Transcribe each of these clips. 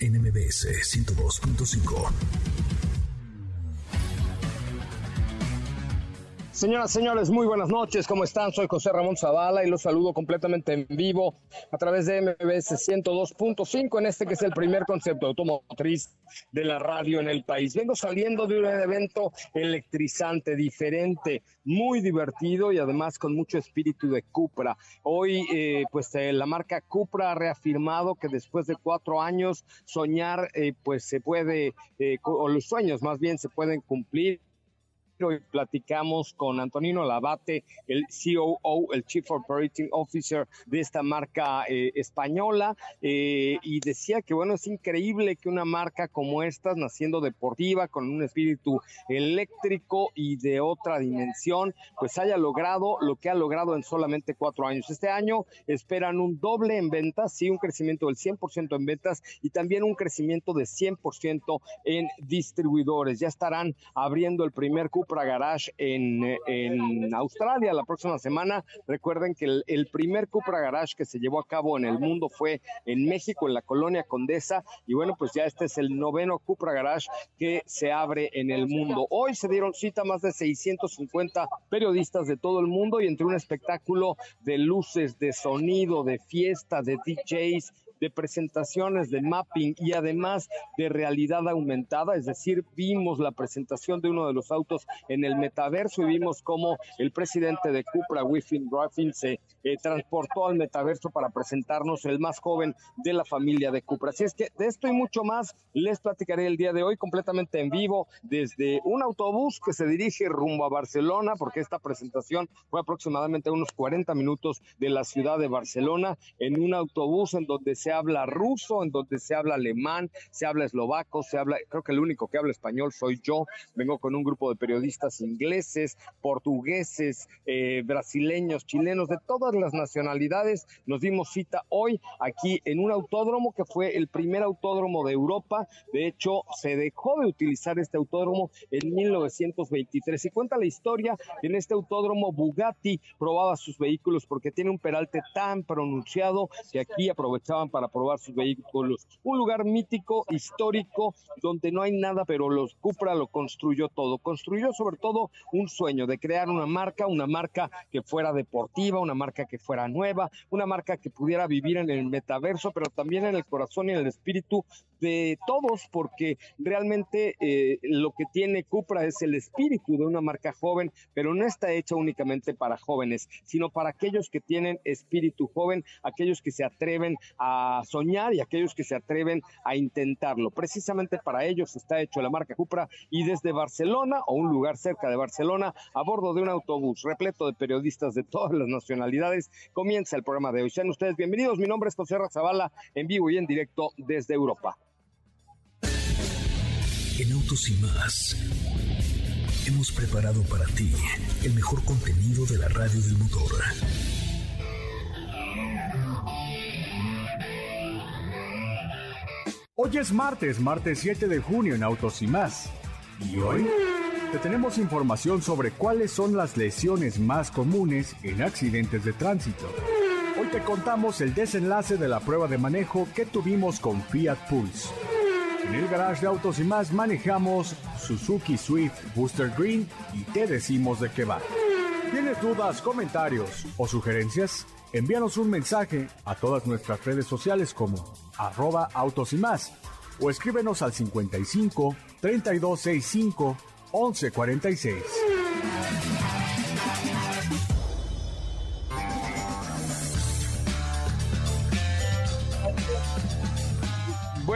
NMBS 102.5. Señoras, señores, muy buenas noches. ¿Cómo están? Soy José Ramón Zavala y los saludo completamente en vivo a través de MBS 102.5 en este que es el primer concepto automotriz de la radio en el país. Vengo saliendo de un evento electrizante, diferente, muy divertido y además con mucho espíritu de Cupra. Hoy, eh, pues eh, la marca Cupra ha reafirmado que después de cuatro años soñar, eh, pues se puede, o los sueños más bien se pueden cumplir Hoy platicamos con Antonino Labate, el COO, el Chief Operating Officer de esta marca eh, española, eh, y decía que bueno, es increíble que una marca como esta, naciendo deportiva, con un espíritu eléctrico y de otra dimensión, pues haya logrado lo que ha logrado en solamente cuatro años. Este año esperan un doble en ventas, sí, un crecimiento del 100% en ventas y también un crecimiento de 100% en distribuidores. Ya estarán abriendo el primer cupo Cupra Garage en, en Australia la próxima semana. Recuerden que el, primer Cupra Garage que se llevó a cabo en el mundo fue en México, en la colonia Condesa. Y bueno, pues ya este es el noveno Cupra Garage que se abre en el mundo. Hoy se dieron cita más de 650 periodistas de todo el mundo y entre un espectáculo de luces, de sonido, de fiesta, de DJs, de presentaciones de mapping y además de realidad aumentada, es decir, vimos la presentación de uno de los autos en el metaverso y vimos cómo el presidente de Cupra, Wiffin Ruffin, se eh, transportó al metaverso para presentarnos el más joven de la familia de Cupra. Así es que de esto y mucho más les platicaré el día de hoy completamente en vivo desde un autobús que se dirige rumbo a Barcelona, porque esta presentación fue aproximadamente unos 40 minutos de la ciudad de Barcelona, en un autobús en donde se habla ruso, en donde se habla alemán, se habla eslovaco, se habla, creo que el único que habla español soy yo, vengo con un grupo de periodistas ingleses, portugueses, eh, brasileños, chilenos, de todas las nacionalidades. Nos dimos cita hoy aquí en un autódromo que fue el primer autódromo de Europa. De hecho, se dejó de utilizar este autódromo en 1923. Y cuenta la historia en este autódromo Bugatti probaba sus vehículos porque tiene un peralte tan pronunciado que aquí aprovechaban para probar sus vehículos. Un lugar mítico, histórico, donde no hay nada, pero los Cupra lo construyó todo. Construyó sobre todo un sueño de crear una marca, una marca que fuera deportiva, una marca que fuera nueva, una marca que pudiera vivir en el metaverso, pero también en el corazón y en el espíritu de todos, porque realmente eh, lo que tiene Cupra es el espíritu de una marca joven, pero no está hecha únicamente para jóvenes, sino para aquellos que tienen espíritu joven, aquellos que se atreven a soñar y aquellos que se atreven a intentarlo. Precisamente para ellos está hecho la marca Cupra y desde Barcelona o un lugar cerca de Barcelona, a bordo de un autobús repleto de periodistas de todas las nacionalidades, comienza el programa de hoy. Sean ustedes bienvenidos. Mi nombre es José Razabala, en vivo y en directo desde Europa. En Autos y más hemos preparado para ti el mejor contenido de la radio del motor. Hoy es martes, martes 7 de junio en Autos y más. Y hoy te tenemos información sobre cuáles son las lesiones más comunes en accidentes de tránsito. Hoy te contamos el desenlace de la prueba de manejo que tuvimos con Fiat Pulse. En el garage de autos y más manejamos Suzuki Swift Booster Green y te decimos de qué va. ¿Tienes dudas, comentarios o sugerencias? Envíanos un mensaje a todas nuestras redes sociales como arroba autos y más, o escríbenos al 55 3265 1146.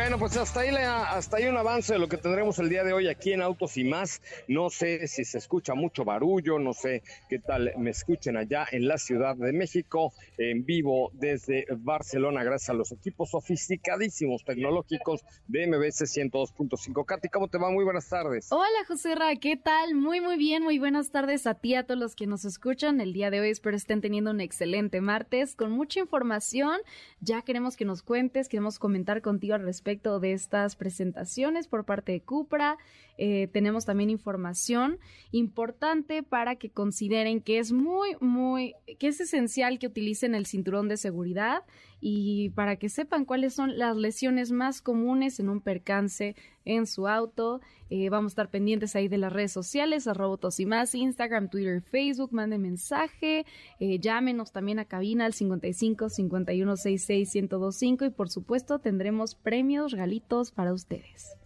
Bueno, pues hasta ahí, hasta ahí un avance de lo que tendremos el día de hoy aquí en Autos y más. No sé si se escucha mucho barullo, no sé qué tal me escuchen allá en la Ciudad de México, en vivo desde Barcelona, gracias a los equipos sofisticadísimos tecnológicos de MBS 102.5. Katy, ¿cómo te va? Muy buenas tardes. Hola, José Ra, ¿qué tal? Muy, muy bien, muy buenas tardes a ti, a todos los que nos escuchan el día de hoy. Espero estén teniendo un excelente martes con mucha información. Ya queremos que nos cuentes, queremos comentar contigo al respecto de estas presentaciones por parte de Cupra. Eh, tenemos también información importante para que consideren que es muy, muy, que es esencial que utilicen el cinturón de seguridad y para que sepan cuáles son las lesiones más comunes en un percance en su auto. Eh, vamos a estar pendientes ahí de las redes sociales, a Robotos y más, Instagram, Twitter, Facebook, manden mensaje, eh, llámenos también a cabina al 55 51 66 1025 y por supuesto tendremos premios, regalitos para ustedes.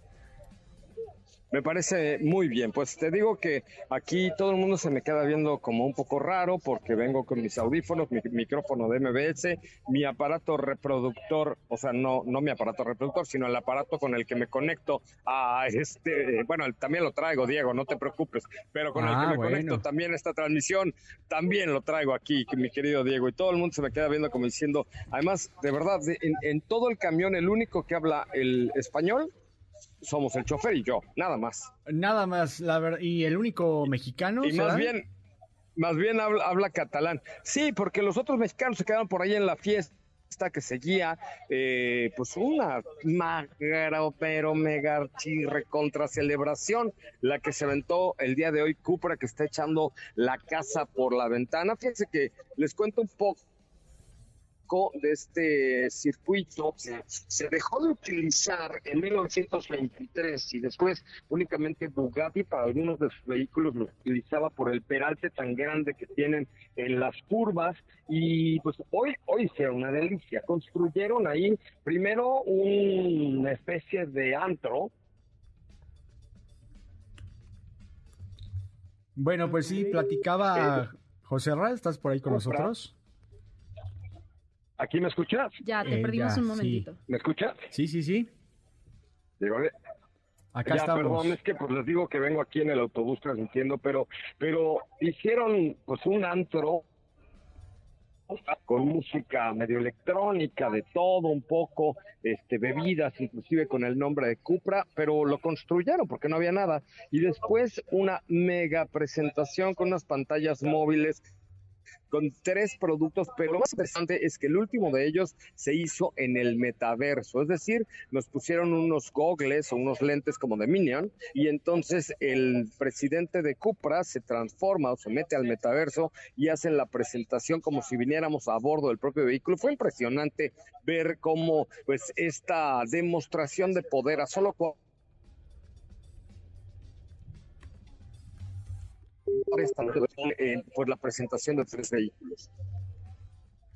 Me parece muy bien. Pues te digo que aquí todo el mundo se me queda viendo como un poco raro porque vengo con mis audífonos, mi micrófono de MBS, mi aparato reproductor, o sea, no, no mi aparato reproductor, sino el aparato con el que me conecto a este, bueno, también lo traigo, Diego, no te preocupes, pero con el que ah, me conecto también esta transmisión, también lo traigo aquí, mi querido Diego, y todo el mundo se me queda viendo como diciendo, además, de verdad, en, en todo el camión, el único que habla el español somos el chofer y yo, nada más. Nada más, la verdad, y el único mexicano. Y más bien, más bien habla, catalán. Sí, porque los otros mexicanos se quedaron por ahí en la fiesta que seguía, eh, pues una magra, pero mega contra celebración, la que se aventó el día de hoy Cupra, que está echando la casa por la ventana. Fíjense que les cuento un poco de este circuito se dejó de utilizar en 1923 y después únicamente Bugatti para algunos de sus vehículos lo utilizaba por el peralte tan grande que tienen en las curvas y pues hoy hoy sea una delicia. Construyeron ahí primero una especie de antro Bueno, pues sí, platicaba José Ra, ¿estás por ahí con nosotros? ¿Aquí me escuchas? Ya, te eh, perdimos un momentito. ¿Me escuchas? Sí, sí, sí. Digo, Acá ya, Perdón, es que pues les digo que vengo aquí en el autobús transmitiendo, pero, pero hicieron pues un antro con música medio electrónica, de todo un poco, este, bebidas, inclusive con el nombre de Cupra, pero lo construyeron porque no había nada. Y después una mega presentación con unas pantallas móviles con tres productos, pero lo más interesante es que el último de ellos se hizo en el metaverso, es decir, nos pusieron unos gogles o unos lentes como de Minion y entonces el presidente de Cupra se transforma o se mete al metaverso y hacen la presentación como si viniéramos a bordo del propio vehículo. Fue impresionante ver cómo pues esta demostración de poder a solo por la presentación de tres vehículos.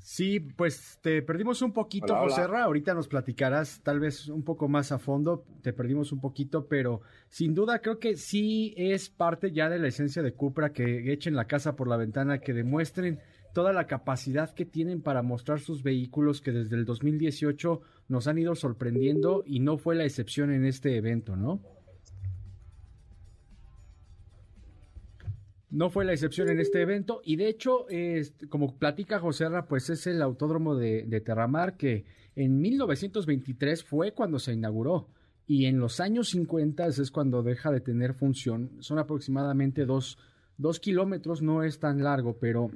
Sí, pues te perdimos un poquito, José Ra. Ahorita nos platicarás tal vez un poco más a fondo. Te perdimos un poquito, pero sin duda creo que sí es parte ya de la esencia de Cupra que echen la casa por la ventana, que demuestren toda la capacidad que tienen para mostrar sus vehículos que desde el 2018 nos han ido sorprendiendo y no fue la excepción en este evento, ¿no? No fue la excepción en este evento y de hecho, como platica José Ra, pues es el autódromo de, de, Terramar que en 1923 fue cuando se inauguró y en los años 50 es cuando deja de tener función. Son aproximadamente dos, dos kilómetros, no es tan largo, pero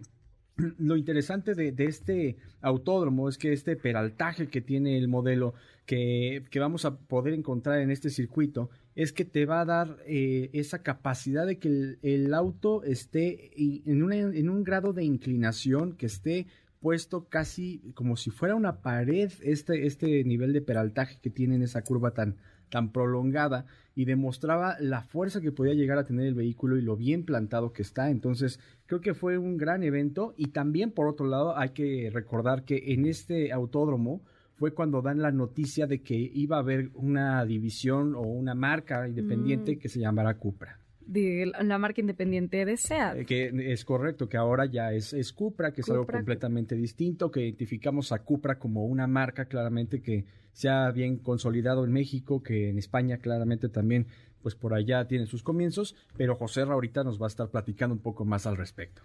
lo interesante de, de, este autódromo es que este peraltaje que tiene el modelo que, que, vamos a poder encontrar en este circuito es que te va a dar eh, esa capacidad de que el, auto esté en, en, un grado de inclinación, que esté puesto casi como si fuera una pared, este, este nivel de peraltaje que tiene en esa curva tan, tan prolongada y demostraba la fuerza que podía llegar a tener el vehículo y lo bien plantado que está. Entonces, creo que fue un gran evento y también por otro lado hay que recordar que en este autódromo fue cuando dan la noticia de que iba a haber una división o una marca independiente Mm. que se llamará Cupra. De la marca independiente de SEAT. Eh, Que es correcto, que ahora ya es, es Cupra, que es algo Cupra. completamente distinto, que identificamos a Cupra como una marca claramente que se ha bien consolidado en México, que en España claramente también, pues por allá tiene sus comienzos, pero José Ra ahorita nos va a estar platicando un poco más al respecto.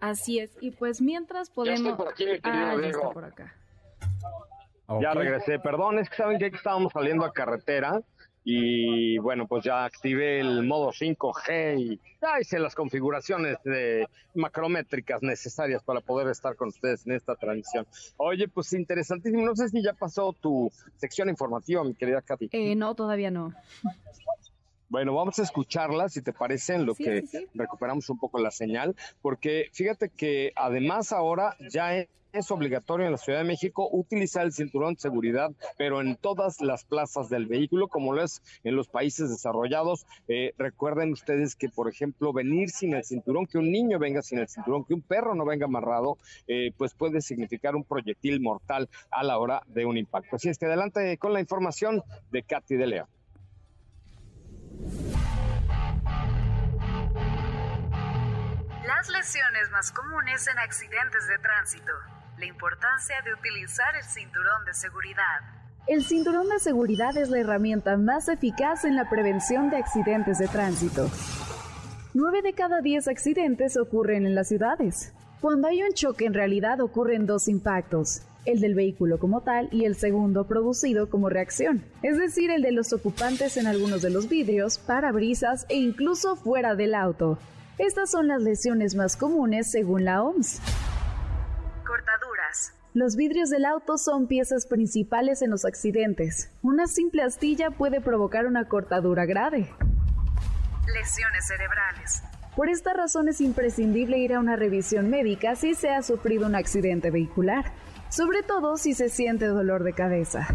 Así es. Y pues mientras podemos. estoy por aquí, ah, ya Diego. está por acá. Ya regresé. Perdón, es que saben que estábamos saliendo a carretera y bueno, pues ya activé el modo 5G y ya hice las configuraciones de macrométricas necesarias para poder estar con ustedes en esta transmisión. Oye, pues interesantísimo. No sé si ya pasó tu sección informativa, mi querida Katy. Eh, no, todavía no. Bueno, vamos a escucharla, si te parece, en lo Sí, que sí, sí. recuperamos un poco la señal, porque fíjate que además ahora ya es obligatorio en la Ciudad de México utilizar el cinturón de seguridad, pero en todas las plazas del vehículo, como lo es en los países desarrollados. Eh, recuerden ustedes que, por ejemplo, venir sin el cinturón, que un niño venga sin el cinturón, que un perro no venga amarrado, eh, pues puede significar un proyectil mortal a la hora de un impacto. Así es que adelante con la información de Katy de León. Las lesiones más comunes en accidentes de tránsito. La importancia de utilizar el cinturón de seguridad. El cinturón de seguridad es la herramienta más eficaz en la prevención de accidentes de tránsito. 9 de cada 10 accidentes ocurren en las ciudades. Cuando hay un choque en realidad ocurren dos impactos, el del vehículo como tal y el segundo producido como reacción, es decir, el de los ocupantes en algunos de los vidrios, parabrisas e incluso fuera del auto. Estas son las lesiones más comunes según la OMS. Cortaduras. Los vidrios del auto son piezas principales en los accidentes. Una simple astilla puede provocar una cortadura grave. Lesiones cerebrales. Por esta razón es imprescindible ir a una revisión médica si se ha sufrido un accidente vehicular, sobre todo si se siente dolor de cabeza.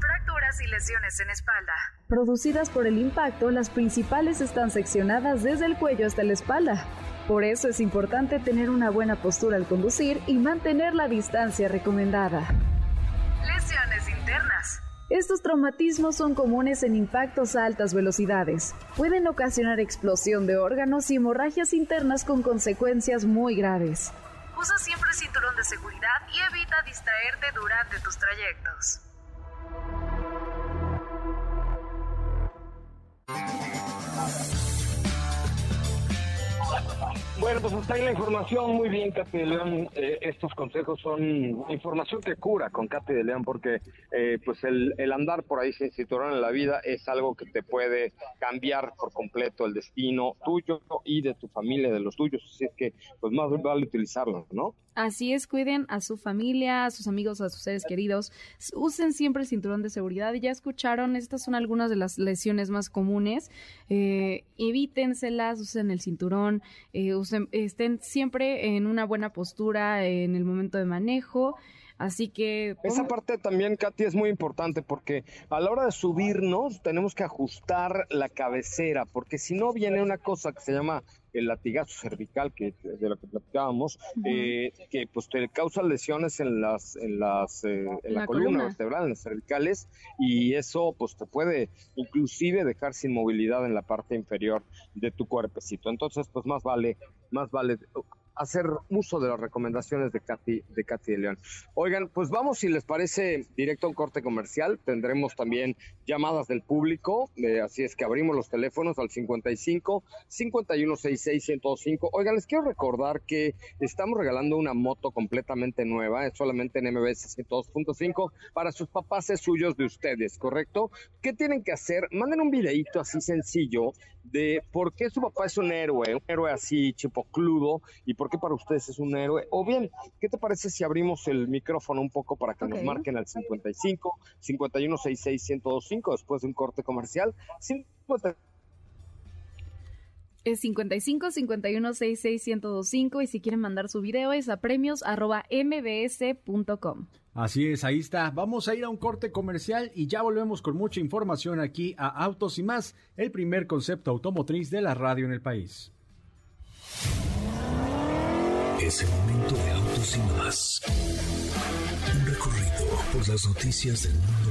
Fracturas y lesiones en espalda. Producidas por el impacto, las principales están seccionadas desde el cuello hasta la espalda. Por eso es importante tener una buena postura al conducir y mantener la distancia recomendada. Lesiones internas. Estos traumatismos son comunes en impactos a altas velocidades. Pueden ocasionar explosión de órganos y hemorragias internas con consecuencias muy graves. Usa siempre cinturón de seguridad y evita distraerte durante tus trayectos. Bueno, pues hasta ahí la información. Muy bien, Katy de León. Eh, estos consejos son información que cura con Katy de León, porque eh, pues el, el andar por ahí sin cinturón en la vida es algo que te puede cambiar por completo el destino tuyo y de tu familia, de los tuyos. Así es que, pues más vale utilizarlo, ¿no? Así es, cuiden a su familia, a sus amigos, a sus seres queridos. Usen siempre el cinturón de seguridad. Ya escucharon, estas son algunas de las lesiones más comunes. Eh, evítenselas, usen el cinturón, eh, usen, estén siempre en una buena postura en el momento de manejo. Así que... Esa pongan- parte también, Katy, es muy importante porque a la hora de subirnos tenemos que ajustar la cabecera, porque si no viene una cosa que se llama el latigazo cervical, que de lo que platicábamos, eh, que pues te causa lesiones en las, en las, eh, en la, la columna, columna. vertebral, en las cervicales, y eso pues te puede inclusive dejar sin movilidad en la parte inferior de tu cuerpecito. Entonces, pues más vale, más vale hacer uso de las recomendaciones de Katy, de Katy de León. Oigan, pues vamos, si les parece, directo a un corte comercial. Tendremos también llamadas del público, eh, así es que abrimos los teléfonos al 55 5166 105. Oigan, les quiero recordar que estamos regalando una moto completamente nueva, es solamente en MBS 102.5 para sus papás es suyos de ustedes, ¿correcto? ¿Qué tienen que hacer? Manden un videíto así sencillo de por qué su papá es un héroe, un héroe así chipocludo y por qué para ustedes es un héroe. O bien, ¿qué te parece si abrimos el micrófono un poco para que nos marquen al 55 5166 1025 después de un corte comercial? 50 Es 55 51 66 1025 y si quieren mandar su video es a premios arroba mbs.com. Así es, ahí está. Vamos a ir a un corte comercial y ya volvemos con mucha información aquí a Autos y más, el primer concepto automotriz de la radio en el país. Es el momento de autos y más. Un recorrido por las noticias del mundo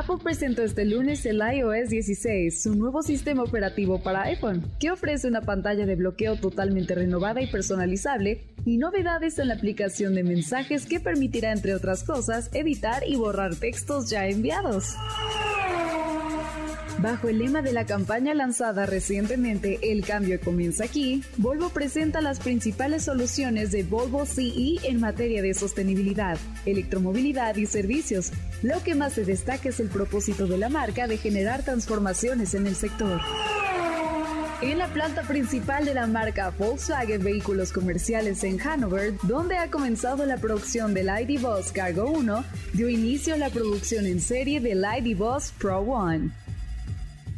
Apple presentó este lunes el iOS 16, su nuevo sistema operativo para iPhone, que ofrece una pantalla de bloqueo totalmente renovada y personalizable y novedades en la aplicación de mensajes que permitirá, entre otras cosas, editar y borrar textos ya enviados. Bajo el lema de la campaña lanzada recientemente El cambio comienza aquí, Volvo presenta las principales soluciones de Volvo CE en materia de sostenibilidad, electromovilidad y servicios. Lo que más se destaca es el propósito de la marca de generar transformaciones en el sector. En la planta principal de la marca Volkswagen Vehículos Comerciales en Hanover, donde ha comenzado la producción del ID Bus Cargo 1, dio inicio la producción en serie del ID Bus Pro One.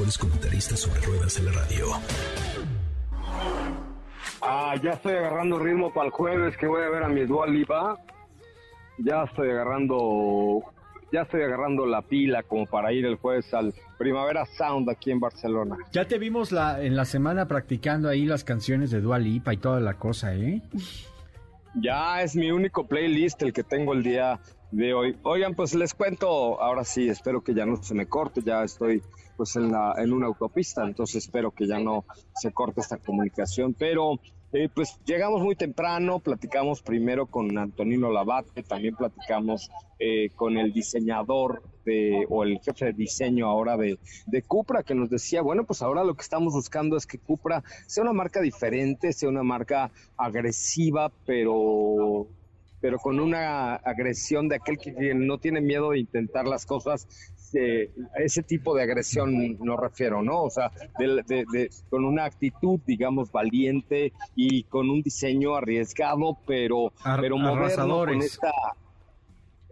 mejores comentaristas sobre ruedas de la radio. Ah, ya estoy agarrando ritmo para el jueves que voy a ver a mi Dual Lipa. Ya estoy agarrando, ya estoy agarrando la pila como para ir el jueves al Primavera Sound aquí en Barcelona. Ya te vimos la, en la semana practicando ahí las canciones de Dua Lipa y toda la cosa, ¿eh? Ya es mi único playlist el que tengo el día de hoy. Oigan, pues les cuento, ahora sí, espero que ya no se me corte, ya estoy pues en, la, en una autopista, entonces espero que ya no se corte esta comunicación, pero eh, pues llegamos muy temprano, platicamos primero con Antonino Labate, también platicamos eh, con el diseñador o el jefe de diseño ahora de, de Cupra, que nos decía, bueno, pues ahora lo que estamos buscando es que Cupra sea una marca diferente, sea una marca agresiva, pero pero con una agresión de aquel que no tiene miedo de intentar las cosas de ese tipo de agresión no refiero, ¿no? O sea, de, con una actitud, digamos, valiente y con un diseño arriesgado, pero, pero moderno, con esta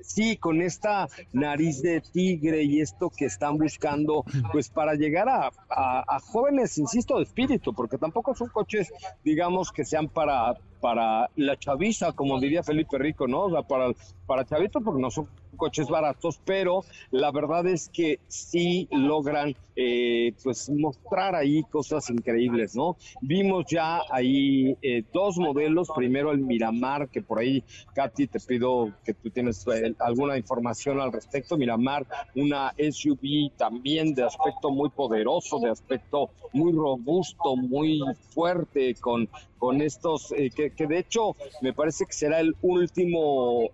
sí, con esta nariz de tigre y esto que están buscando, pues para llegar a, a, jóvenes, insisto, de espíritu, porque tampoco son coches, digamos, que sean para, para la chaviza, como diría Felipe Rico, ¿no? O sea, para, para chavito, porque no son coches baratos, pero la verdad es que sí logran eh, pues mostrar ahí cosas increíbles, ¿no? Vimos ya ahí eh, dos modelos, primero el Miramar, que por ahí, Katy, te pido que tú tienes eh, alguna información al respecto, Miramar, una SUV también de aspecto muy poderoso, de aspecto muy robusto, muy fuerte, con con estos, que, que, de hecho me parece que será el último,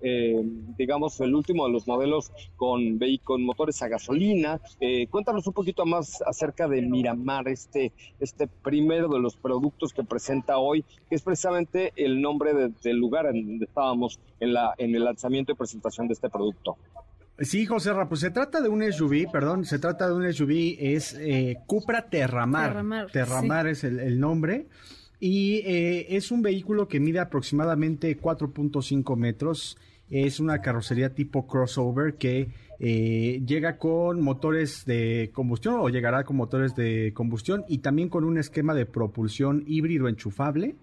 digamos, el último de los modelos con, con motores a gasolina. Eh, cuéntanos un poquito más acerca de Miramar, este, este primero de los productos que presenta hoy, que es precisamente el nombre del lugar en donde estábamos en, la, en el lanzamiento y presentación de este producto. Sí, José Ra, pues se trata de un SUV, perdón, se trata de un SUV, es eh, Cupra Terramar. Terramar, Terramar es el, nombre. Y eh, es un vehículo que mide aproximadamente 4.5 metros es una carrocería tipo crossover que eh, llega con motores de combustión o llegará con motores de combustión y también con un esquema de propulsión híbrido enchufable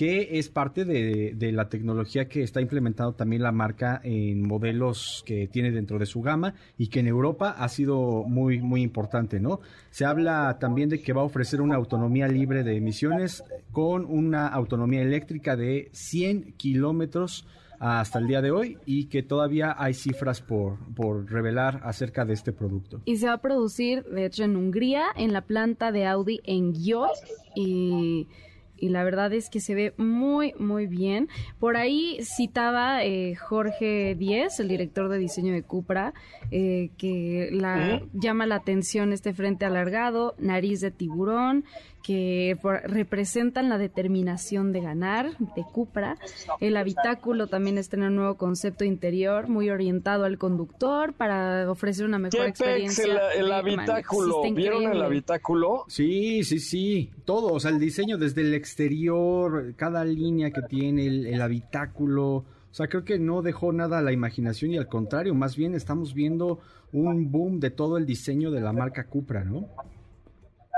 que es parte de, la tecnología que está implementando también la marca en modelos que tiene dentro de su gama y que en Europa ha sido muy, muy importante, ¿no? Se habla también de que va a ofrecer una autonomía libre de emisiones con una autonomía eléctrica de 100 kilómetros hasta el día de hoy y que todavía hay cifras por, por revelar acerca de este producto. Y se va a producir, de hecho, en Hungría, en la planta de Audi en Győr y y la verdad es que se ve muy, muy bien. Por ahí citaba eh, Jorge Díez, el director de diseño de Cupra, eh, que la, llama la atención este frente alargado, nariz de tiburón, que representan la determinación de ganar de Cupra. El habitáculo también está en un nuevo concepto interior, muy orientado al conductor para ofrecer una mejor experiencia. El, el habitáculo, ¿vieron el habitáculo? Sí, sí, sí, todo, o sea, el diseño desde el exterior, cada línea que tiene el, habitáculo, O sea, creo que no dejó nada a la imaginación y al contrario, más bien estamos viendo un boom de todo el diseño de la marca Cupra, ¿no?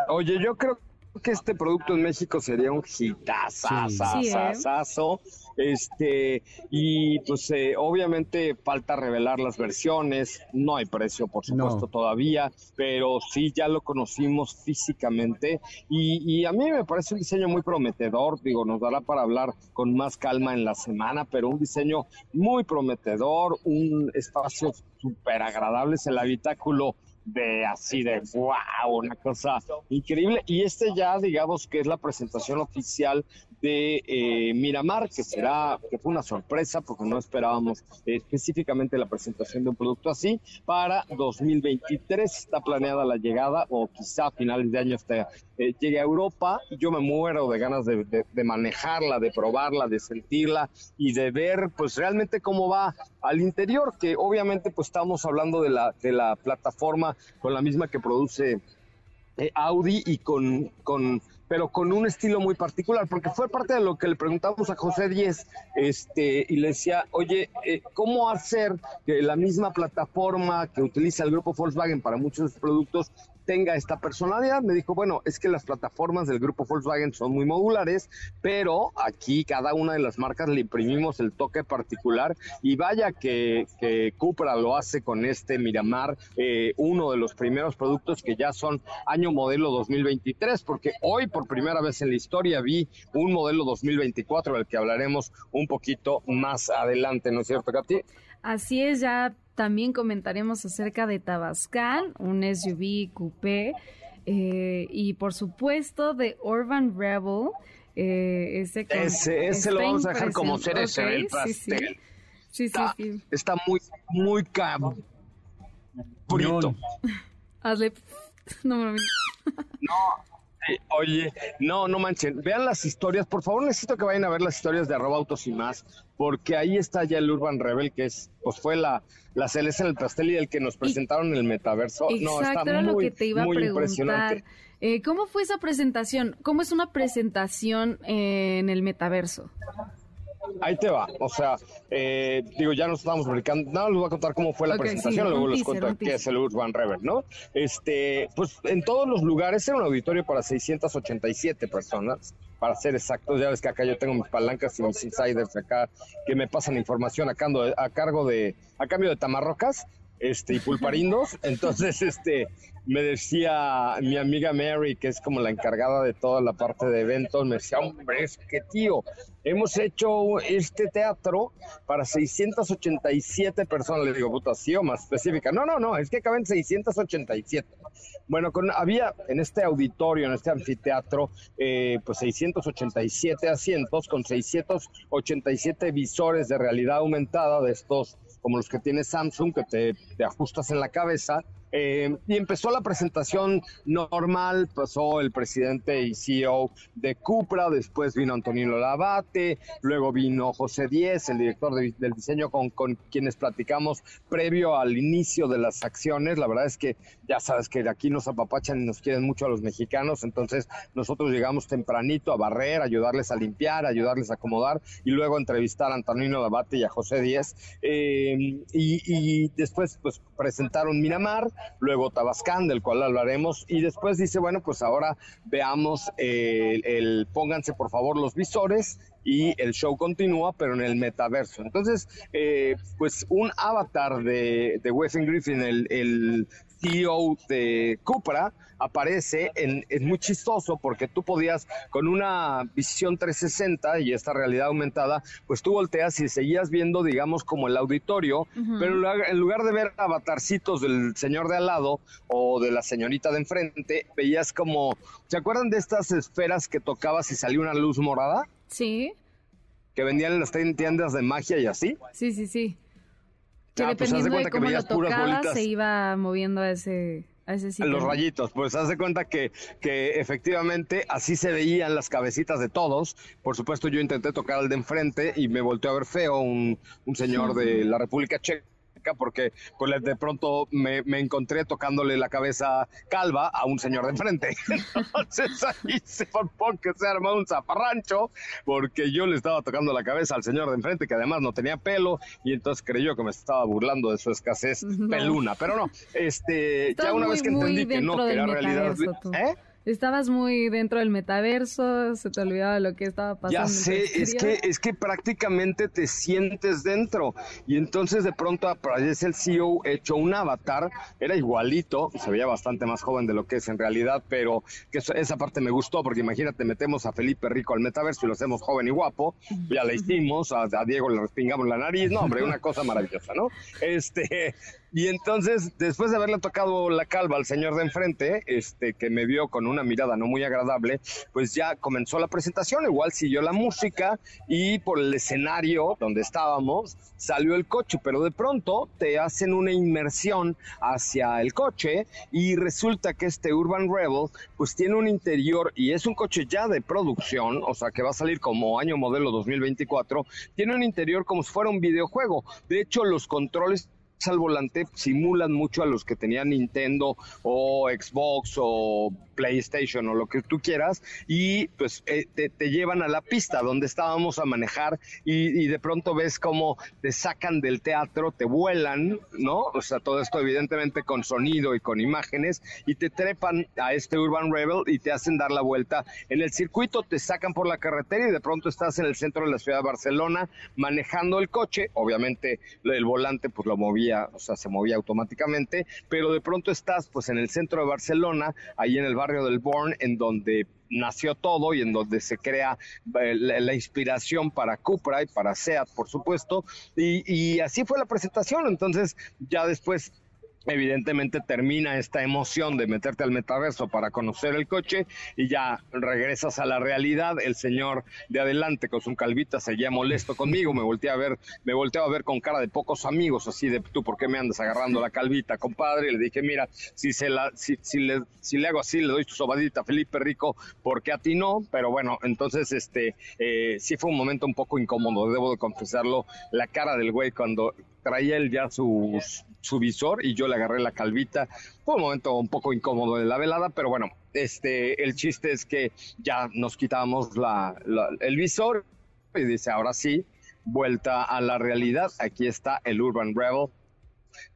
Oye, yo creo que este producto en México sería un hitazazazazo. Este, y pues eh, obviamente falta revelar las versiones, no hay precio por supuesto todavía, pero sí ya lo conocimos físicamente y, y, a mí me parece un diseño muy prometedor, digo, nos dará para hablar con más calma en la semana, pero un diseño muy prometedor, un espacio súper agradable, es el habitáculo de así de wow, una cosa increíble. Y este ya, digamos que es la presentación oficial de eh, Miramar, que será, que fue una sorpresa porque no esperábamos específicamente la presentación de un producto así. Para 2023 está planeada la llegada, o quizá a finales de año este, eh, llegue a Europa. Yo me muero de ganas de, de, manejarla, de probarla, de sentirla y de ver pues realmente cómo va al interior, que obviamente pues estamos hablando de la, de la plataforma con la misma que produce eh, Audi y con pero con un estilo muy particular, porque fue parte de lo que le preguntamos a José Díez, este, y le decía, oye, eh, ¿cómo hacer que la misma plataforma que utiliza el grupo Volkswagen para muchos productos tenga esta personalidad. Me dijo, bueno, es que las plataformas del grupo Volkswagen son muy modulares, pero aquí cada una de las marcas le imprimimos el toque particular y vaya que, que Cupra lo hace con este Miramar, eh, uno de los primeros productos que ya son año modelo 2023, porque hoy por primera vez en la historia vi un modelo 2024 del que hablaremos un poquito más adelante, ¿no es cierto, Katy? Así es, ya también comentaremos acerca de Tabascan, un SUV coupé, eh, y por supuesto de Urban Rebel. Eh, ese, ese, lo vamos a dejar como cereza el pastel. Sí, sí. está, sí, está muy, muy cabo. Hazle. No, no, oye, no, no manchen. Vean las historias. Por favor, necesito que vayan a ver las historias de arroba autos y más, porque ahí está ya el Urban Rebel, que es, pues fue la, la celeste en el pastel y el que nos presentaron en el metaverso. Exacto, no, está era muy, lo que te iba a preguntar. Eh, ¿Cómo fue esa presentación? ¿Cómo es una presentación en el metaverso? Ahí te va, o sea, eh, digo, ya nos estamos publicando, nada, les voy a contar cómo fue la presentación, luego les cuento qué es el Urban Rever, ¿no? Este, pues en todos los lugares era un auditorio para 687 personas, para ser exactos, ya ves que acá yo tengo mis palancas y mis insiders acá que me pasan información a, a cargo de, a cambio de tamarrocas, este, y pulparindos. Entonces, este, me decía mi amiga Mary, que es como la encargada de toda la parte de eventos, me decía, hombre, es que tío, hemos hecho este teatro para 687 personas. Le digo, puta, sí o más específica. No, no, no, es que caben 687. Bueno, con, había en este auditorio, en este anfiteatro, eh, pues 687 asientos con 687 visores de realidad aumentada de estos como los que tiene Samsung, que te, te ajustas en la cabeza. Eh, y empezó la presentación normal, pasó el presidente y CEO de Cupra, después vino Antonino Lavate, luego vino José Díez, el director del diseño con, con, quienes platicamos previo al inicio de las acciones. La verdad es que ya sabes que de aquí nos apapachan y nos quieren mucho a los mexicanos, entonces nosotros llegamos tempranito a barrer, ayudarles a limpiar, ayudarles a acomodar y luego entrevistar a Antonino Lavate y a José Díez. Eh, y, y después pues presentaron Miramar, luego Tabascán, del cual hablaremos, y después dice, bueno, pues ahora veamos eh, el, pónganse por favor los visores y el show continúa, pero en el metaverso. Entonces, eh, pues un avatar de, de Weston Griffin, el, el CEO de Cupra, aparece, en, es muy chistoso porque tú podías con una visión 360 y esta realidad aumentada, pues tú volteas y seguías viendo, digamos, como el auditorio, pero en lugar de ver avatarcitos del señor de al lado o de la señorita de enfrente, veías como, ¿se acuerdan de estas esferas que tocabas y salía una luz morada? Sí. Que vendían en las tiendas de magia y así. Sí, sí, sí. Que ah, pues, dependiendo de cómo lo tocaba, se iba moviendo a ese, a ese Los rayitos, pues haz de cuenta que, que efectivamente así se veían las cabecitas de todos. Por supuesto, yo intenté tocar al de enfrente y me volteó a ver feo un, un señor de la República Checa práctica porque pues de pronto me, me, encontré tocándole la cabeza calva a un señor de enfrente. Entonces ahí se que se armó un zaparrancho porque yo le estaba tocando la cabeza al señor de enfrente que además no tenía pelo y entonces creyó que me estaba burlando de su escasez peluna. Pero no, este, ya una vez que entendí que no, que era realidad... ¿Eh? Estabas muy dentro del metaverso, se te olvidaba lo que estaba pasando. Ya sé, es que, es que prácticamente te sientes dentro. Y entonces de pronto aparece el CEO hecho un avatar, era igualito, se veía bastante más joven de lo que es en realidad, pero que esa parte me gustó, porque imagínate, metemos a Felipe Rico al metaverso y lo hacemos joven y guapo, ya le hicimos, a, a Diego le respingamos la nariz, no, hombre, una cosa maravillosa, ¿no? Este, y entonces, después de haberle tocado la calva al señor de enfrente, este, que me vio con una mirada no muy agradable, pues ya comenzó la presentación, igual siguió la música y por el escenario donde estábamos salió el coche, pero de pronto te hacen una inmersión hacia el coche y resulta que este Urban Rebel pues tiene un interior y es un coche ya de producción, o sea que va a salir como año modelo 2024, tiene un interior como si fuera un videojuego. De hecho, los controles al volante simulan mucho a los que tenían Nintendo o Xbox o PlayStation o lo que tú quieras y pues eh, te, llevan a la pista donde estábamos a manejar y, de pronto ves cómo te sacan del teatro, te vuelan, ¿no? O sea, todo esto evidentemente con sonido y con imágenes y te trepan a este Urban Rebel y te hacen dar la vuelta en el circuito, te sacan por la carretera y de pronto estás en el centro de la ciudad de Barcelona manejando el coche, obviamente el volante pues lo movía, o sea, se movía automáticamente, pero de pronto estás pues en el centro de Barcelona, ahí en el barrio del Born, en donde nació todo y en donde se crea eh, la, inspiración para Cupra y para SEAT, por supuesto. Y, así fue la presentación. Entonces, ya después evidentemente termina esta emoción de meterte al metaverso para conocer el coche y ya regresas a la realidad. El señor de adelante con su calvita seguía molesto conmigo, me volteé a ver, me volteaba a ver con cara de pocos amigos, así de tú, ¿por qué me andas agarrando la calvita, compadre? Y le dije, mira, si se la, si, si le, si le hago así, le doy tu sobadita Felipe Rico, porque a ti no, pero bueno, entonces este eh, sí fue un momento un poco incómodo, debo de confesarlo, la cara del güey cuando traía él ya su, visor y yo le agarré la calvita. Fue un momento un poco incómodo de la velada, pero bueno, este, el chiste es que ya nos quitamos la, el visor y dice, ahora sí, vuelta a la realidad. Aquí está el Urban Rebel,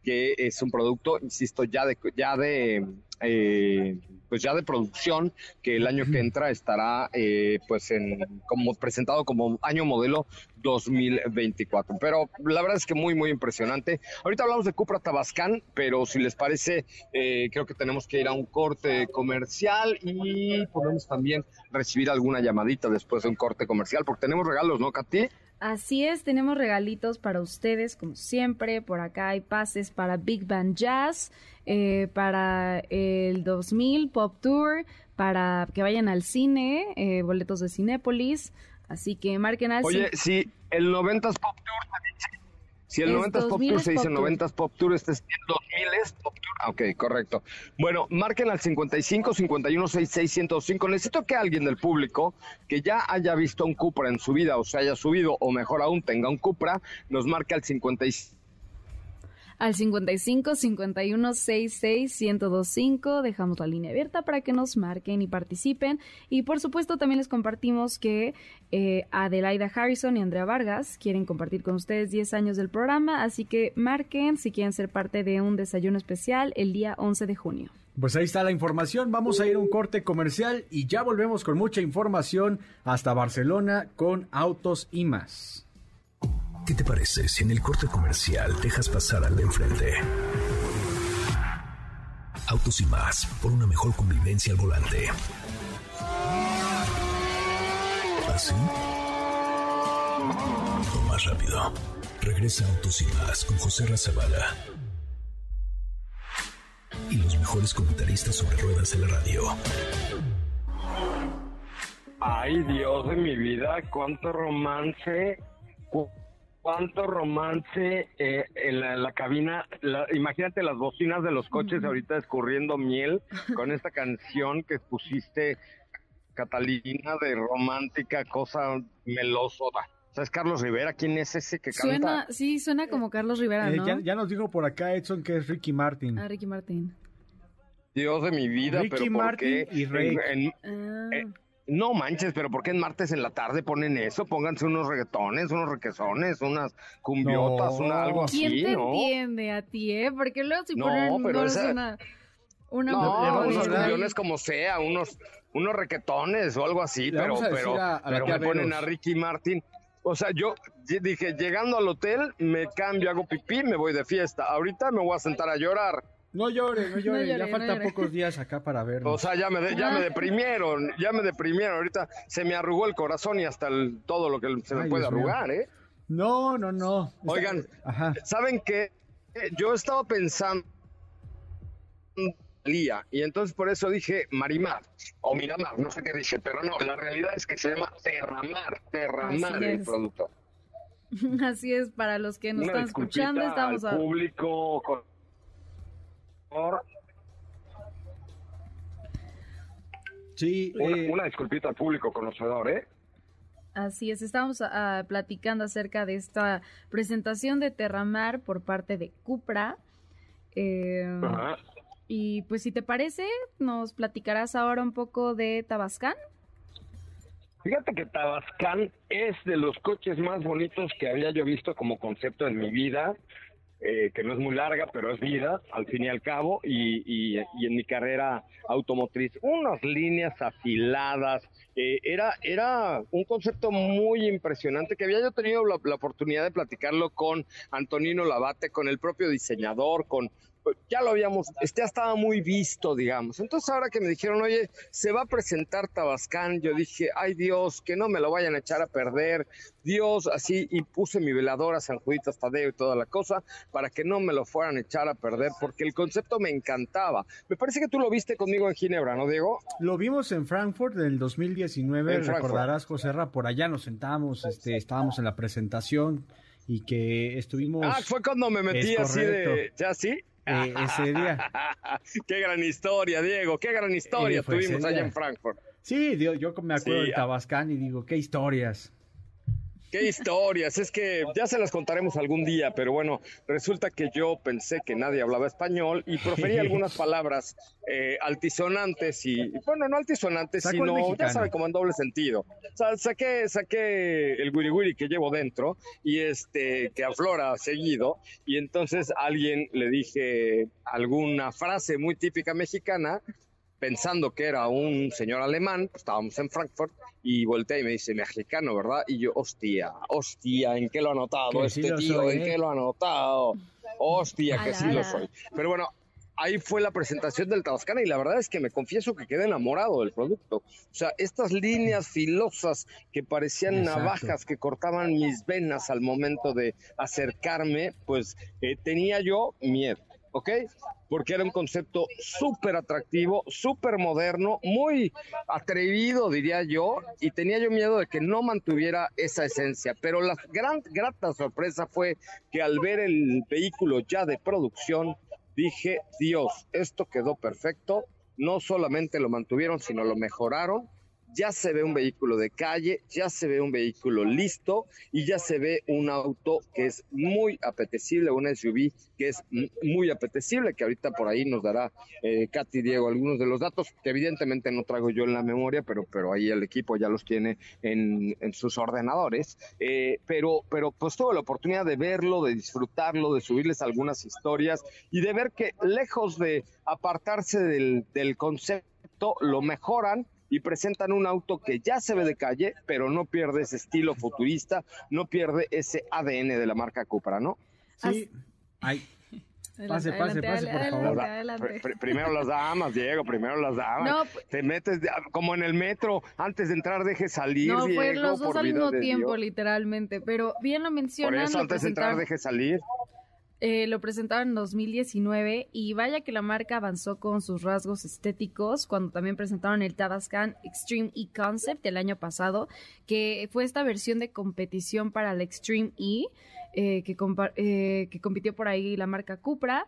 que es un producto, insisto, ya de, ya de eh, pues ya de producción que el año que entra estará eh, pues en como presentado como año modelo 2024 pero la verdad es que muy muy impresionante. Ahorita hablamos de Cupra Tabascan pero si les parece eh, creo que tenemos que ir a un corte comercial y podemos también recibir alguna llamadita después de un corte comercial porque tenemos regalos no Katy Así es, tenemos regalitos para ustedes, como siempre. Por acá hay pases para Big Band Jazz, eh, para el 2000 Pop Tour, para que vayan al cine, eh, boletos de Cinépolis. Así que marquen al Oye, si el 90 Pop Tour si el 90 Pop Tour se dice 90 Pop Tour, este es 2000 es Pop Tour. Ah, ok, correcto. Bueno, marquen al 55 51 66 105. Necesito que alguien del público que ya haya visto un Cupra en su vida o se haya subido o mejor aún tenga un Cupra, nos marque al 55 al 55 51 66 1025. Dejamos la línea abierta para que nos marquen y participen. Y por supuesto, también les compartimos que eh, Adelaida Harrison y Andrea Vargas quieren compartir con ustedes 10 años del programa. Así que marquen si quieren ser parte de un desayuno especial el día 11 de junio. Pues ahí está la información. Vamos a ir a un corte comercial y ya volvemos con mucha información hasta Barcelona con autos y más. ¿Qué te parece si en el corte comercial dejas pasar al de enfrente? Autos y más, por una mejor convivencia al volante. ¿Así? O más rápido. Regresa Autos y más con José Razabala. Y los mejores comentaristas sobre ruedas en la radio. Ay, Dios de mi vida, cuánto romance cuánto romance eh, en, la, cabina. imagínate las bocinas de los coches ahorita escurriendo miel con esta canción que pusiste, Catalina, de romántica, cosa melosa. ¿Sabes Carlos Rivera? ¿Quién es ese que Suena, canta? sí, suena como Carlos Rivera, Eh, ¿no? ya, ya nos dijo por acá Edson que es Ricky Martin. Ah, Ricky Martin. Dios de mi vida, Ricky pero ¿por Martin qué? y. En- en- Ah, Eh, no manches, pero ¿por qué en martes en la tarde ponen eso? Pónganse unos reggaetones, unos requesones, unas cumbiotas, No. una, algo así, ¿Quién te ¿no? entiende a ti, eh? Porque luego si No, ponen pero esa- una, una No, unos cumbiones como sea, unos, unos requetones o algo así, Le pero, pero, a- a la pero me ponen a Ricky Martin. O sea, yo dije, llegando al hotel, me cambio, hago pipí, me voy de fiesta. Ahorita me voy a sentar a llorar. No llore, no llore, llore, ya no faltan llore. pocos días acá para vernos. O sea, ya me, de- ya me deprimieron, ya me deprimieron. Ahorita se me arrugó el corazón y hasta el, todo lo que se me Ay, puede Dios mío. arrugar, ¿eh? No, no, no. Oigan. Ajá. ¿Saben qué? Eh, Yo estaba pensando Lía, y entonces por eso dije Marimar o Miramar, no sé qué dije, pero no, la realidad es que se llama Terramar, Terramar Así el es. producto. Así es, para los que nos Una están escuchando, estamos al a... público con- Sí, una, eh, una disculpita al público conocedor, ¿eh? Así es, estamos ah, platicando acerca de esta presentación de Terramar por parte de Cupra. Eh, Ajá. y pues si te parece, nos platicarás ahora un poco de Tabascán. Fíjate que Tabascán es de los coches más bonitos que había yo visto como concepto en mi vida, eh, que no es muy larga, pero es vida, al fin y al cabo, y, y- y en mi carrera automotriz. Unas líneas afiladas, eh, era, era un concepto muy impresionante que había yo tenido la, la oportunidad de platicarlo con Antonino Labate, con el propio diseñador, con ya lo habíamos, este ya estaba muy visto, digamos. Entonces ahora que me dijeron, oye, se va a presentar Tabascán, yo dije, ay Dios, que no me lo vayan a echar a perder, Dios, así, y puse mi veladora San Juditas Tadeo y toda la cosa, para que no me lo fueran a echar a perder, porque el concepto me encantaba. Me parece que tú lo viste conmigo en Ginebra, ¿no, Diego? lo vimos en Frankfurt en el 2019, En recordarás, José Ra, por allá nos sentamos, este, estábamos en la presentación y que estuvimos Ah, fue cuando me metí así de. ¿ya sí? Eh, ese día. qué gran historia, Diego, qué gran historia Eh, tuvimos allá en Frankfurt. Sí, yo, yo me acuerdo Sí, de ah. Tabascán y digo, qué historias. Qué historias, es que ya se las contaremos algún día, pero bueno, resulta que yo pensé que nadie hablaba español y proferí algunas palabras eh, altisonantes y, bueno, no altisonantes, Sacó sino, ya sabe, como en doble sentido. O sea, saqué, saqué el wiri que llevo dentro y este, que aflora seguido, y entonces a alguien le dije alguna frase muy típica mexicana, pensando que era un señor alemán, pues estábamos en Frankfurt, y voltea y me dice, mexicano, ¿verdad? Y yo, hostia, hostia, ¿en qué lo ha anotado Que este sí tío? soy, ¿En ¿eh? qué lo ha anotado? Hostia, que Ala, sí lo soy. Pero bueno, ahí fue la presentación del Tabascana y la verdad es que me confieso que quedé enamorado del producto. O sea, estas líneas filosas que parecían Exacto. navajas que cortaban mis venas al momento de acercarme, pues eh, tenía yo miedo, ¿ok? Porque era un concepto súper atractivo, súper moderno, muy atrevido, diría yo, y tenía yo miedo de que no mantuviera esa esencia. Pero la gran, grata sorpresa fue que al ver el vehículo ya de producción, dije, Dios, esto quedó perfecto. No solamente lo mantuvieron, sino lo mejoraron. Ya se ve un vehículo de calle, ya se ve un vehículo listo y ya se ve un auto que es muy apetecible, un SUV que es muy apetecible, que ahorita por ahí nos dará eh, Katy Diego algunos de los datos que evidentemente no traigo yo en la memoria, pero, pero ahí el equipo ya los tiene en, en sus ordenadores. Eh, pero, pero pues tuve la oportunidad de verlo, de disfrutarlo, de subirles algunas historias y de ver que lejos de apartarse del, del concepto, lo mejoran y presentan un auto que ya se ve de calle, pero no pierde ese estilo futurista, no pierde ese ADN de la marca Cupra, ¿no? Sí. Ay, Pase, pase, pase, por adelante, favor. adelante. Pr- pr- primero las damas, Diego, primero las damas. No, pues- Te metes de- como en el metro, antes de entrar deje salir, No, fue Diego, los dos por al mismo tiempo, Dios. literalmente. Pero bien lo Por mencionan, eso lo antes de entrar deje salir. Eh, lo presentaron en 2019 y vaya que la marca avanzó con sus rasgos estéticos cuando también presentaron el Tabascan Extreme E Concept el año pasado, que fue esta versión de competición para el Extreme E, eh, que, eh, que compitió por ahí la marca Cupra.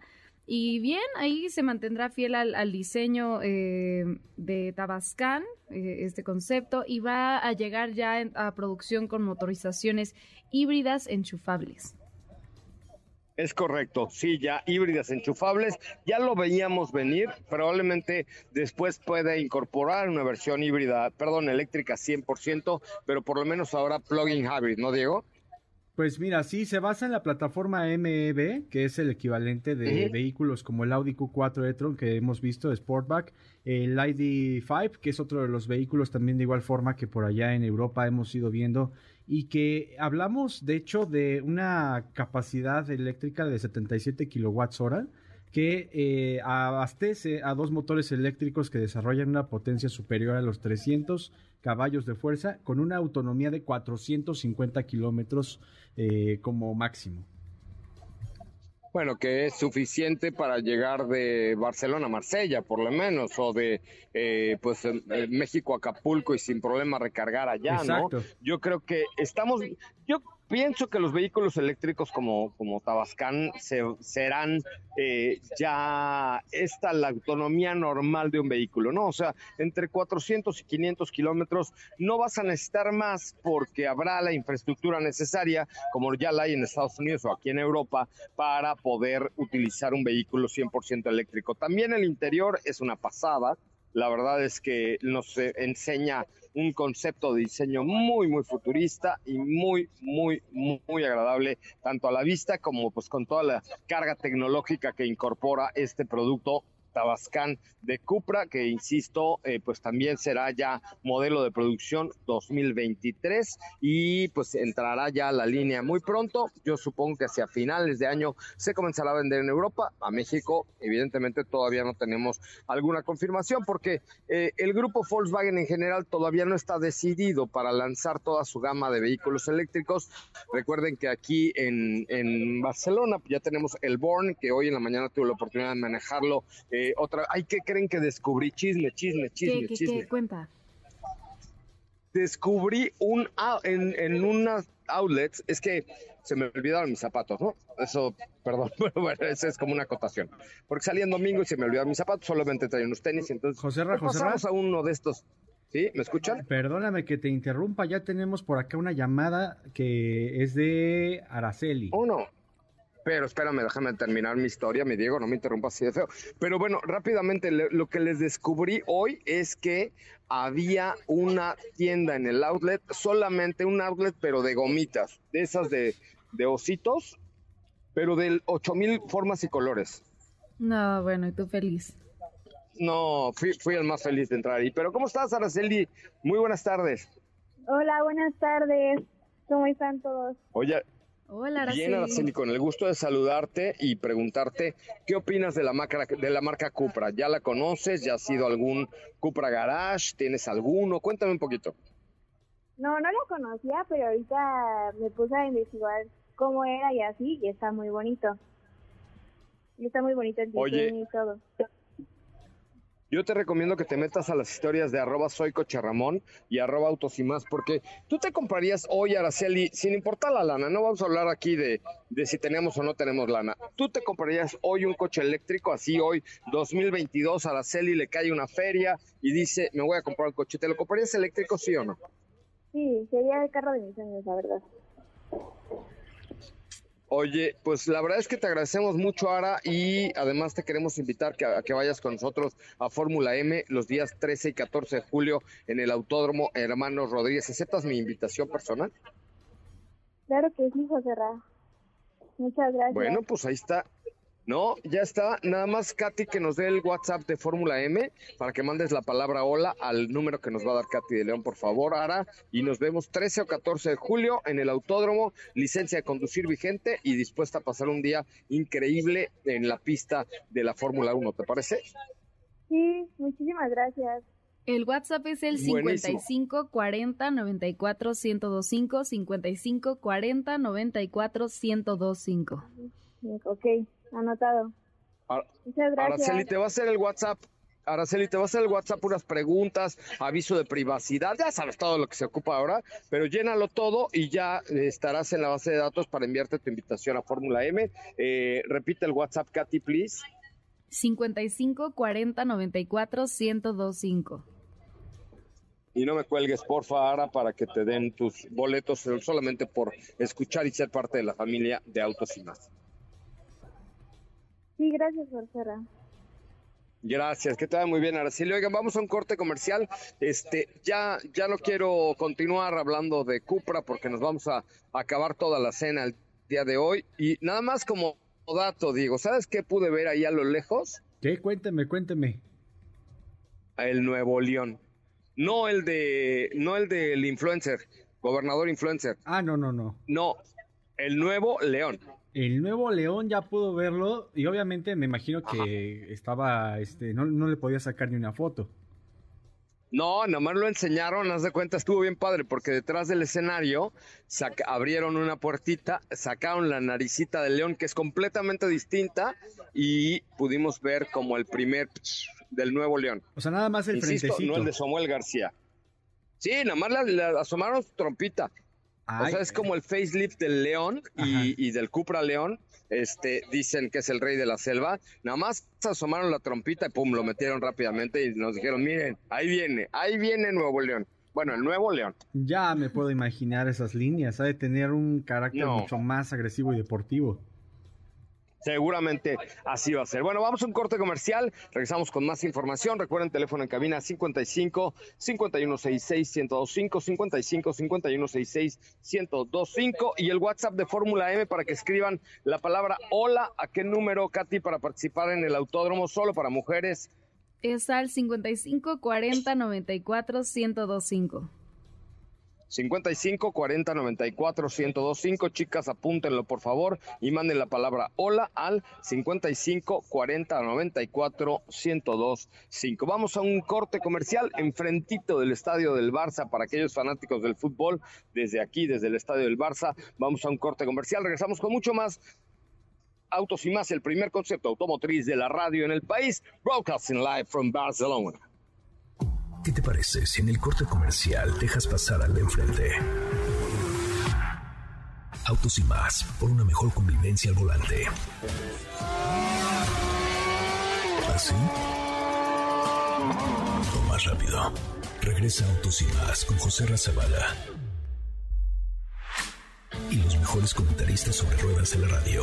Y bien, ahí se mantendrá fiel al, diseño eh, de Tabascan, eh, este concepto, y va a llegar ya a producción con motorizaciones híbridas enchufables. Es correcto, sí, ya híbridas enchufables, ya lo veíamos venir, probablemente después puede incorporar una versión híbrida, perdón, eléctrica 100%, pero por lo menos ahora plug-in hybrid, ¿no, Diego? Pues mira, sí, se basa en la plataforma MEB, que es el equivalente de vehículos como el Audi Q4 e-tron que hemos visto, Sportback, el ID5, que es otro de los vehículos también de igual forma que por allá en Europa hemos ido viendo y que hablamos de hecho de una capacidad eléctrica de 77 kilowatts hora que eh, abastece a dos motores eléctricos que desarrollan una potencia superior a los 300 caballos de fuerza con una autonomía de 450 kilómetros eh, como máximo. Bueno, que es suficiente para llegar de Barcelona a Marsella, por lo menos, o de eh, pues México a Acapulco y sin problema recargar allá, ¿no? Yo creo que estamos, yo pienso que los vehículos eléctricos como, como Tabascan se, serán eh, ya esta la autonomía normal de un vehículo, ¿no? O sea, entre 400 y 500 kilómetros no vas a necesitar más porque habrá la infraestructura necesaria, como ya la hay en Estados Unidos o aquí en Europa, para poder utilizar un vehículo 100% eléctrico. También el interior es una pasada. La verdad es que nos enseña un concepto de diseño muy, muy futurista y muy, muy, muy, agradable, tanto a la vista como pues con toda la carga tecnológica que incorpora este producto Tabascan de Cupra, que insisto, eh, pues también será ya modelo de producción 2023 y pues entrará ya la línea muy pronto. Yo supongo que hacia finales de año se comenzará a vender en Europa. A México, evidentemente, todavía no tenemos alguna confirmación porque eh, el grupo Volkswagen en general todavía no está decidido para lanzar toda su gama de vehículos eléctricos. Recuerden que aquí en, en Barcelona ya tenemos el Born, que hoy en la mañana tuve la oportunidad de manejarlo. Eh, otra, ay, ¿qué creen que descubrí? Chisme, chisme, chisme, ¿Qué, chisme. ¿Qué, cuenta? Descubrí un en, en unas outlets, es que se me olvidaron mis zapatos, ¿no? Eso, perdón, pero bueno, eso es como una acotación. Porque salí en domingo y se me olvidaron mis zapatos, solamente traía unos tenis, entonces José Ra, José pasamos a uno de estos. ¿Sí? ¿Me escuchan? Perdóname que te interrumpa, ya tenemos por acá una llamada que es de Araceli. Uno. Pero espérame, déjame terminar mi historia, mi Diego, no me interrumpas así de feo. Pero bueno, rápidamente, lo que les descubrí hoy es que había una tienda en el outlet, solamente un outlet, pero de gomitas, de esas de, de ositos, pero de mil formas y colores. No, bueno, y tú feliz. No, fui, fui el más feliz de entrar ahí. Pero ¿cómo estás, Araceli? Muy buenas tardes. Hola, buenas tardes. ¿Cómo están todos? Oye, Hola, Araceli. Bien, Araceli, con el gusto de saludarte y preguntarte qué opinas de la marca de la marca Cupra. ¿Ya la conoces? ¿Ya has sido algún Cupra Garage? ¿Tienes alguno? Cuéntame un poquito. No, no la conocía, pero ahorita me puse a investigar cómo era y así, y está muy bonito. Y está muy bonito el diseño y todo. Yo te recomiendo que te metas a las historias de arroba soy Ramón y arroba autos y más, porque tú te comprarías hoy, Araceli, sin importar la lana, no vamos a hablar aquí de, de si tenemos o no tenemos lana, tú te comprarías hoy un coche eléctrico, así hoy, 2022, Araceli le cae una feria y dice, me voy a comprar el coche, ¿te lo comprarías eléctrico, sí o no? Sí, sería el carro de mis años, la verdad. Oye, pues la verdad es que te agradecemos mucho, Ara, y además te queremos invitar a que vayas con nosotros a Fórmula M los días 13 y 14 de julio en el Autódromo Hermanos Rodríguez. ¿Aceptas mi invitación personal? Claro que sí, José Ra. Muchas gracias. Bueno, pues ahí está. No, ya está. Nada más, Katy, que nos dé el WhatsApp de Fórmula M para que mandes la palabra hola al número que nos va a dar Katy de León, por favor, Ara. Y nos vemos 13 o 14 de julio en el autódromo, licencia de conducir vigente y dispuesta a pasar un día increíble en la pista de la Fórmula 1. ¿Te parece? Sí, muchísimas gracias. El WhatsApp es el 55 40 94 1025 55 40 94 1025. Ok. Anotado. Muchas gracias. Araceli, te va a hacer el WhatsApp. Araceli, te va a hacer el WhatsApp unas preguntas, aviso de privacidad, ya sabes todo lo que se ocupa ahora, pero llénalo todo y ya estarás en la base de datos para enviarte tu invitación a Fórmula M. Eh, repite el WhatsApp, Katy, please. 55 40 94 1025. Y no me cuelgues, porfa, Ara, para que te den tus boletos solamente por escuchar y ser parte de la familia de Autos y más. Sí, gracias, Marcela. Gracias, que te vaya muy bien, Araceli. Oigan, vamos a un corte comercial. Este, ya, ya no quiero continuar hablando de Cupra porque nos vamos a, acabar toda la cena el día de hoy. Y nada más como dato, Diego, ¿sabes qué pude ver ahí a lo lejos? ¿Qué? Cuénteme, cuénteme. El Nuevo León. No el de, no el del influencer, gobernador influencer. Ah, no, no, no. No, el Nuevo León. El nuevo León ya pudo verlo y obviamente me imagino que estaba, este, no, no le podía sacar ni una foto. No, nomás lo enseñaron, haz de cuenta, estuvo bien padre, porque detrás del escenario abrieron una puertita, sacaron la naricita del león, que es completamente distinta, y pudimos ver como el primer del nuevo león. O sea, nada más el Insisto, no el de Samuel García. Sí, nada más le asomaron su trompita o sea, es como el facelift del león y, del Cupra León. Este, dicen que es el rey de la selva. Nada más asomaron la trompita y pum, lo metieron rápidamente y nos dijeron, miren, ahí viene, ahí viene Nuevo León. Bueno, el Nuevo León. Ya me puedo imaginar esas líneas. Ha de tener un carácter mucho más agresivo y deportivo. Seguramente así va a ser. Bueno, vamos a un corte comercial. Regresamos con más información. Recuerden, teléfono en cabina 55 5166 1025 55 5166 1025 y el WhatsApp de Fórmula M para que escriban la palabra hola. ¿A qué número, Katy, para participar en el autódromo solo para mujeres? Es al 55 40 94 1025. 55 40 94 1025. Chicas, apúntenlo por favor y manden la palabra hola al 55 40 94 1025. Vamos a un corte comercial enfrentito del estadio del Barça para aquellos fanáticos del fútbol. Desde aquí, desde el estadio del Barça, vamos a un corte comercial. Regresamos con mucho más. Autos y más, el primer concepto automotriz de la radio en el país, broadcasting live from Barcelona. ¿Qué te parece si en el corte comercial dejas pasar al de enfrente? Autos y más, por una mejor convivencia al volante. ¿Así? O más rápido. Regresa Autos y más con José Razabala. Y los mejores comentaristas sobre ruedas en la radio.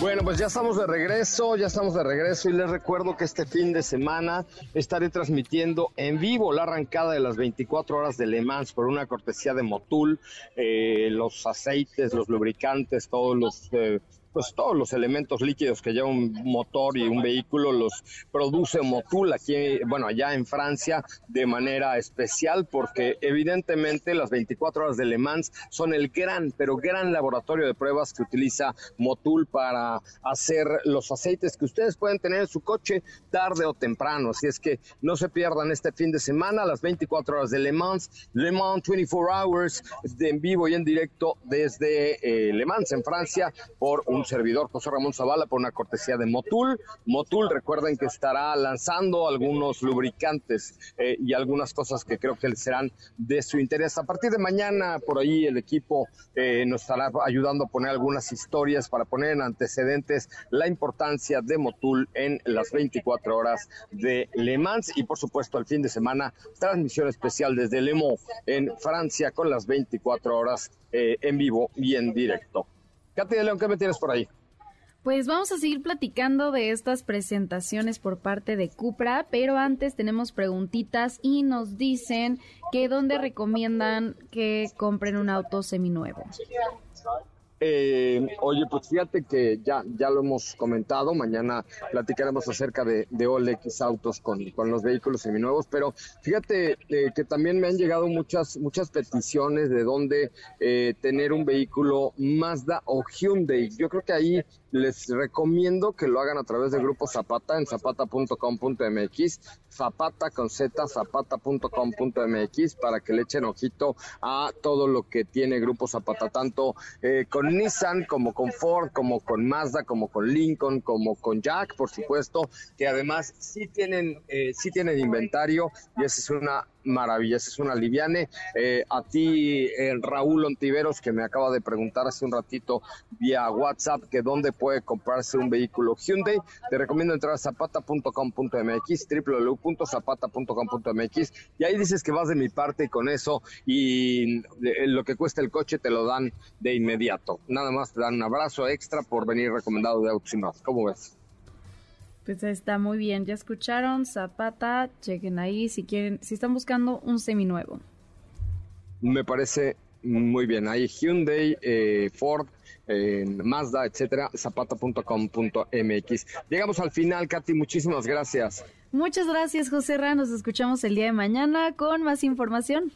Bueno, pues ya estamos de regreso, ya estamos de regreso y les recuerdo que este fin de semana estaré transmitiendo en vivo la arrancada de las 24 horas de Le Mans por una cortesía de Motul, eh, los aceites, los lubricantes, todos los... Eh, pues todos los elementos líquidos que lleva un motor y un vehículo los produce Motul aquí, bueno, allá en Francia de manera especial porque evidentemente las 24 horas de Le Mans son el gran, pero gran laboratorio de pruebas que utiliza Motul para hacer los aceites que ustedes pueden tener en su coche tarde o temprano. Así es que no se pierdan este fin de semana las 24 horas de Le Mans, Le Mans 24 Hours de en vivo y en directo desde eh, Le Mans en Francia por un servidor José Ramón Zavala por una cortesía de Motul. Motul, recuerden que estará lanzando algunos lubricantes eh, y algunas cosas que creo que serán de su interés. A partir de mañana, por ahí el equipo eh, nos estará ayudando a poner algunas historias para poner en antecedentes la importancia de Motul en las 24 horas de Le Mans y por supuesto al fin de semana transmisión especial desde Le Mans en Francia con las 24 horas eh, en vivo y en directo. Katy de León, ¿qué me tienes por ahí? Pues vamos a seguir platicando de estas presentaciones por parte de Cupra, pero antes tenemos preguntitas y nos dicen que dónde recomiendan que compren un auto seminuevo. Eh, oye, pues fíjate que ya, ya lo hemos comentado, mañana platicaremos acerca de, de OLX Autos con, con los vehículos seminuevos, pero fíjate eh, que también me han llegado muchas, muchas peticiones de dónde eh, tener un vehículo Mazda o Hyundai. Yo creo que ahí les recomiendo que lo hagan a través de Grupo Zapata en zapata.com.mx, Zapata con Z, zapata.com.mx para que le echen ojito a todo lo que tiene Grupo Zapata, tanto eh, con Nissan como con Ford, como con Mazda, como con Lincoln, como con Jack, por supuesto, que además sí tienen, eh, sí tienen inventario y esa es una maravilla, es una liviane. Eh, a ti, eh, Raúl Ontiveros, que me acaba de preguntar hace un ratito vía WhatsApp que dónde puede comprarse un vehículo Hyundai, te recomiendo entrar a zapata.com.mx, www.zapata.com.mx, y ahí dices que vas de mi parte con eso y lo que cuesta el coche te lo dan de inmediato. Nada más te dan un abrazo extra por venir recomendado de Autos. ¿Cómo ves? Pues está muy bien, ya escucharon, Zapata, chequen ahí si quieren, si están buscando un seminuevo. Me parece muy bien, ahí Hyundai, eh, Ford, eh, Mazda, etcétera, zapata.com.mx. Llegamos al final, Katy, muchísimas gracias. Muchas gracias, José Ra, nos escuchamos el día de mañana con más información.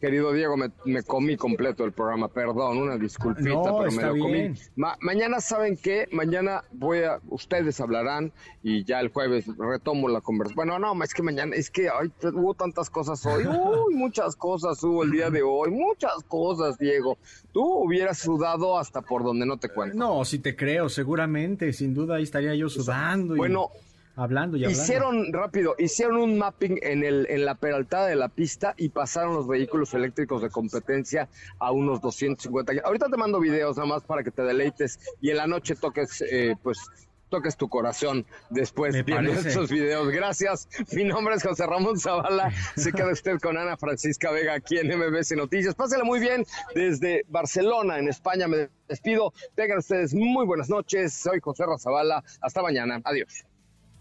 Querido Diego, me, comí completo el programa, perdón, una disculpita, pero me lo comí. mañana, ¿saben qué? Mañana voy a, ustedes hablarán y ya el jueves retomo la conversación. Bueno, no, es que mañana, es que ay, hubo tantas cosas hoy, uy, muchas cosas hubo el día de hoy, muchas cosas, Diego. Tú hubieras sudado hasta por donde no te cuento. No, si te creo, seguramente, sin duda ahí estaría yo sudando. Bueno, Hablando y hablando. Hicieron rápido, hicieron un mapping en el en la peraltada de la pista y pasaron los vehículos eléctricos de competencia a unos 250. Ahorita te mando videos nada más para que te deleites y en la noche toques eh, pues toques tu corazón después de estos videos. Gracias. Mi nombre es José Ramón Zavala. Se queda usted con Ana Francisca Vega aquí en MBC Noticias. Pásela muy bien desde Barcelona, en España. Me despido. Tengan ustedes muy buenas noches. Soy José Zavala. Hasta mañana. Adiós.